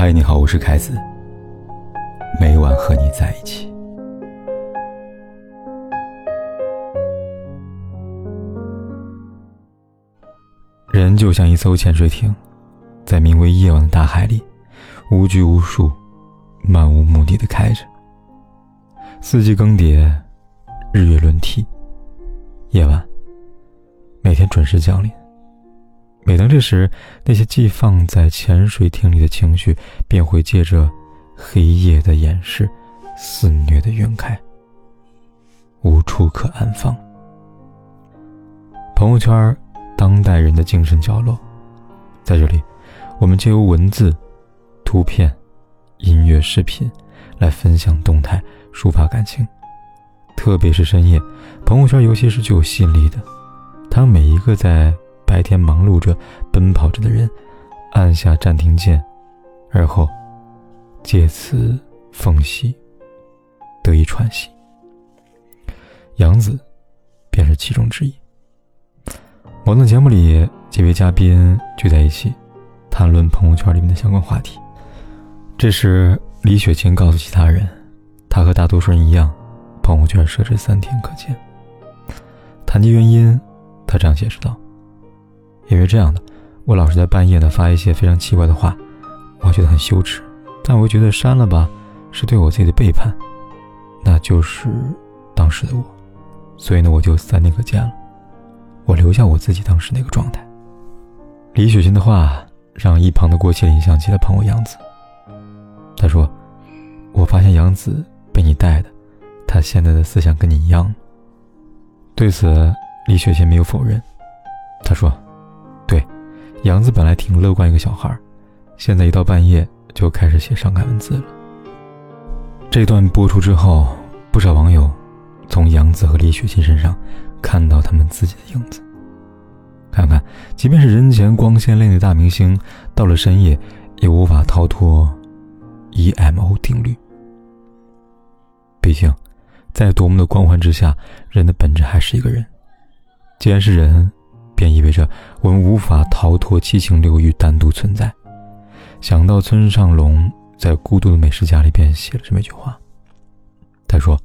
嗨，你好，我是凯子。每晚和你在一起。人就像一艘潜水艇，在名为夜晚的大海里，无拘无束、漫无目的的开着。四季更迭，日月轮替，夜晚每天准时降临。每当这时，那些寄放在潜水艇里的情绪，便会借着黑夜的掩饰，肆虐的晕开，无处可安放。朋友圈，当代人的精神角落，在这里，我们借由文字、图片、音乐、视频，来分享动态，抒发感情。特别是深夜，朋友圈尤其是具有吸引力的，它每一个在。白天忙碌着、奔跑着的人，按下暂停键，而后借此缝隙得以喘息。杨子便是其中之一。某档节目里，几位嘉宾聚在一起，谈论朋友圈里面的相关话题。这时，李雪琴告诉其他人，她和大多数人一样，朋友圈设置三天可见。谈及原因，她这样解释道。因为这样的，我老是在半夜呢发一些非常奇怪的话，我觉得很羞耻，但我觉得删了吧，是对我自己的背叛，那就是当时的我，所以呢我就三天可见了，我留下我自己当时那个状态。李雪琴的话让一旁的郭麒麟想起了朋友杨子，他说：“我发现杨子被你带的，他现在的思想跟你一样。”对此，李雪琴没有否认，他说。杨子本来挺乐观一个小孩，现在一到半夜就开始写伤感文字了。这段播出之后，不少网友从杨子和李雪琴身上看到他们自己的影子。看看，即便是人前光鲜亮丽的大明星，到了深夜也无法逃脱 EMO 定律。毕竟，在多么的光环之下，人的本质还是一个人。既然是人。便意味着我们无法逃脱七情六欲，单独存在。想到村上龙在《孤独的美食家》里边写了这么一句话，他说：“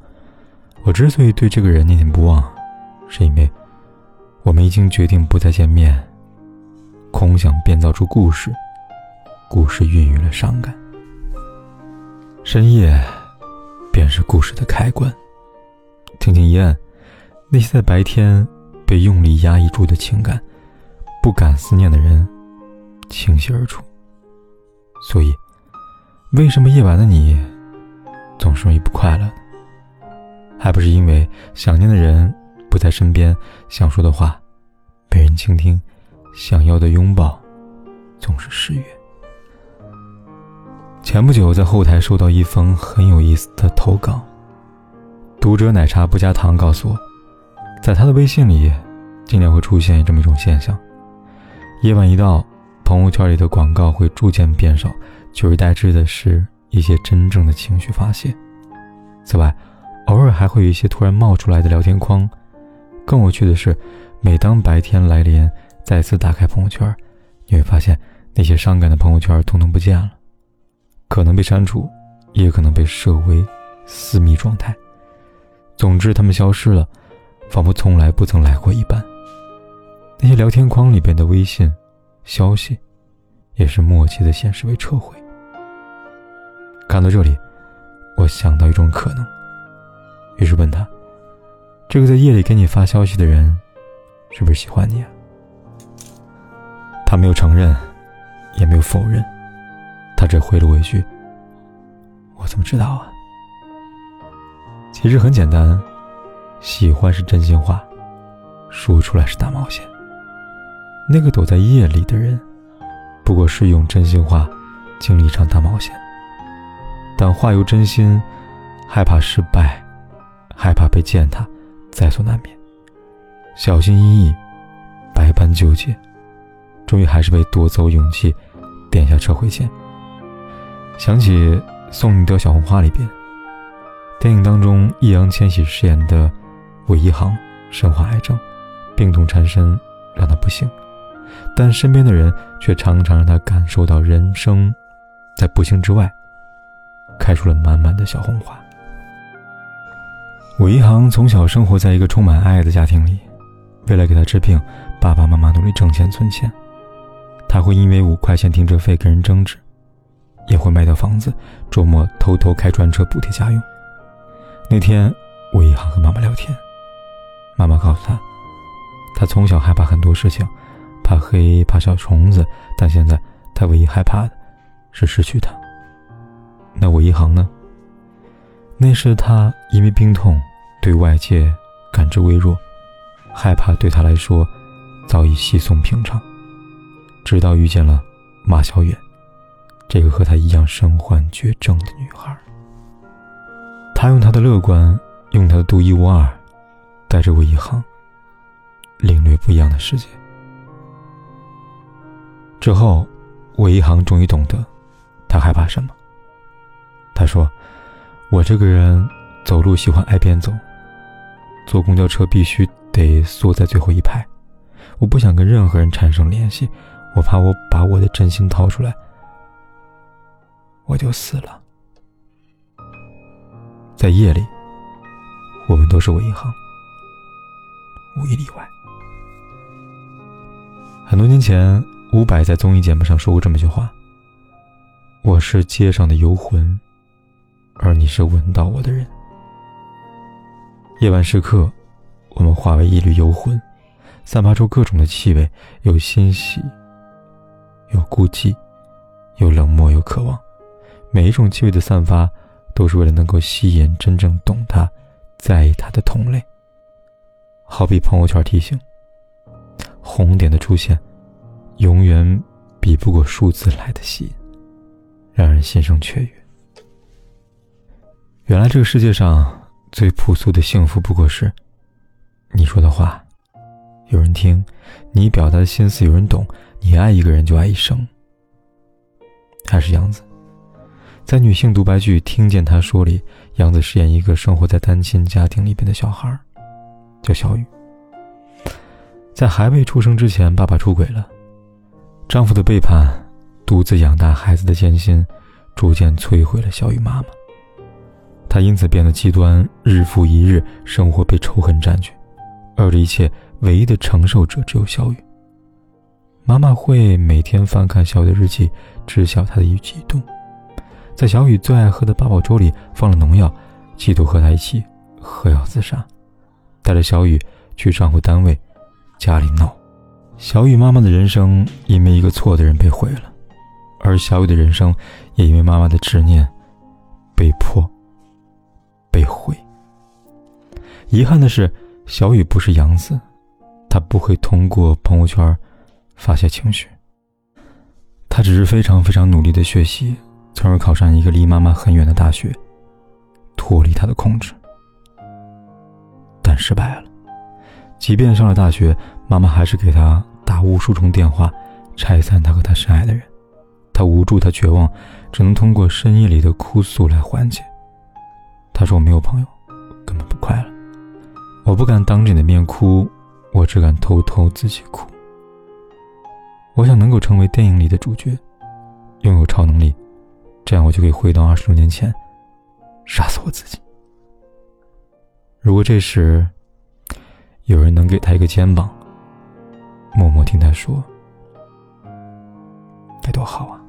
我之所以对这个人念念不忘，是因为我们已经决定不再见面。空想编造出故事，故事孕育了伤感。深夜，便是故事的开关。轻轻一按，那些在白天……”被用力压抑住的情感，不敢思念的人，倾泻而出。所以，为什么夜晚的你总是容易不快乐？还不是因为想念的人不在身边，想说的话没人倾听，想要的拥抱总是失约。前不久在后台收到一封很有意思的投稿，读者奶茶不加糖告诉我。在他的微信里，经常会出现这么一种现象：夜晚一到，朋友圈里的广告会逐渐变少，取而代之的是一些真正的情绪发泄。此外，偶尔还会有一些突然冒出来的聊天框。更有趣的是，每当白天来临，再次打开朋友圈，你会发现那些伤感的朋友圈通通不见了，可能被删除，也可能被设为私密状态。总之，他们消失了。仿佛从来不曾来过一般。那些聊天框里边的微信消息，也是默契的显示为撤回。看到这里，我想到一种可能，于是问他：“这个在夜里给你发消息的人，是不是喜欢你啊？”他没有承认，也没有否认，他只回了我一句：“我怎么知道啊？”其实很简单。喜欢是真心话，说出来是大冒险。那个躲在夜里的人，不过是用真心话经历一场大冒险。但话由真心，害怕失败，害怕被践踏，在所难免。小心翼翼，百般纠结，终于还是被夺走勇气，点下撤回键。想起《送你的小红花》里边，电影当中易烊千玺饰演的。韦一航身患癌症，病痛缠身，让他不幸，但身边的人却常常让他感受到人生在不幸之外，开出了满满的小红花。韦一航从小生活在一个充满爱的家庭里，为了给他治病，爸爸妈妈努力挣钱存钱。他会因为五块钱停车费跟人争执，也会卖掉房子，周末偷偷开专车补贴家用。那天，韦一航和妈妈聊天，妈妈告诉他，他从小害怕很多事情，怕黑，怕小虫子，但现在他唯一害怕的，是失去他。那我一航呢？那时的他因为病痛，对外界感知微弱，害怕对他来说早已稀松平常。直到遇见了马小远，这个和他一样身患绝症的女孩。他用他的乐观，用他的独一无二，带着韦一航领略不一样的世界。之后，韦一航终于懂得，他害怕什么。他说。我这个人走路喜欢挨边走，坐公交车必须得缩在最后一排。我不想跟任何人产生联系，我怕我把我的真心掏出来，我就死了。在夜里，我们都是唯一行，无一例外。很多年前，伍佰在综艺节目上说过这么一句话：“我是街上的游魂。”而你是闻到我的人。夜晚时刻，我们化为一缕幽魂，散发出各种的气味，有欣喜，有孤寂，有冷漠，有渴望。每一种气味的散发，都是为了能够吸引真正懂他、在意他的同类。好比朋友圈提醒，红点的出现，永远比不过数字来的吸引，让人心生雀跃。原来这个世界上最朴素的幸福，不过是你说的话有人听，你表达的心思有人懂，你爱一个人就爱一生。还是杨子，在女性独白剧《听见他说》里，杨子饰演一个生活在单亲家庭里边的小孩，叫小雨。在还未出生之前，爸爸出轨了，丈夫的背叛，独自养大孩子的艰辛，逐渐摧毁了小雨妈妈。他因此变得极端，日复一日，生活被仇恨占据，而这一切唯一的承受者只有小雨。妈妈会每天翻看小雨的日记，知晓她的一举一动，在小雨最爱喝的八宝粥里放了农药，企图和她一起喝药自杀，带着小雨去丈夫单位、家里闹。小雨妈妈的人生因为一个错的人被毁了，而小雨的人生也因为妈妈的执念被迫。被毁。遗憾的是，小雨不是杨子，他不会通过朋友圈发泄情绪。他只是非常非常努力的学习，从而考上一个离妈妈很远的大学，脱离他的控制。失败了。即便上了大学，妈妈还是给他打无数通电话，拆散他和他深爱的人。他无助，他绝望，只能通过深夜里的哭诉来缓解。他说：“我没有朋友，根本不快乐。我不敢当着你的面哭，我只敢偷偷自己哭。我想能够成为电影里的主角，拥有超能力，这样我就可以回到二十多年前，杀死我自己。如果这时有人能给他一个肩膀，默默听他说，该多好啊！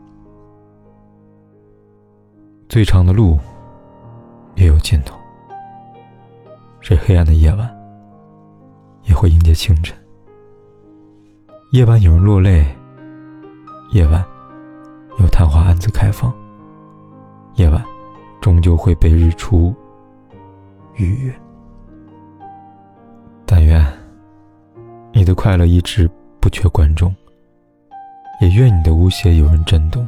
最长的路。”也有尽头。这黑暗的夜晚，也会迎接清晨。夜晚有人落泪，夜晚有昙花暗自开放。夜晚终究会被日出愉悦。但愿你的快乐一直不缺观众，也愿你的无邪有人震动。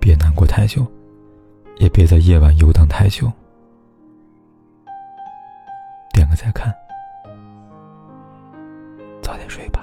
别难过太久。也别在夜晚游荡太久。点个再看，早点睡吧。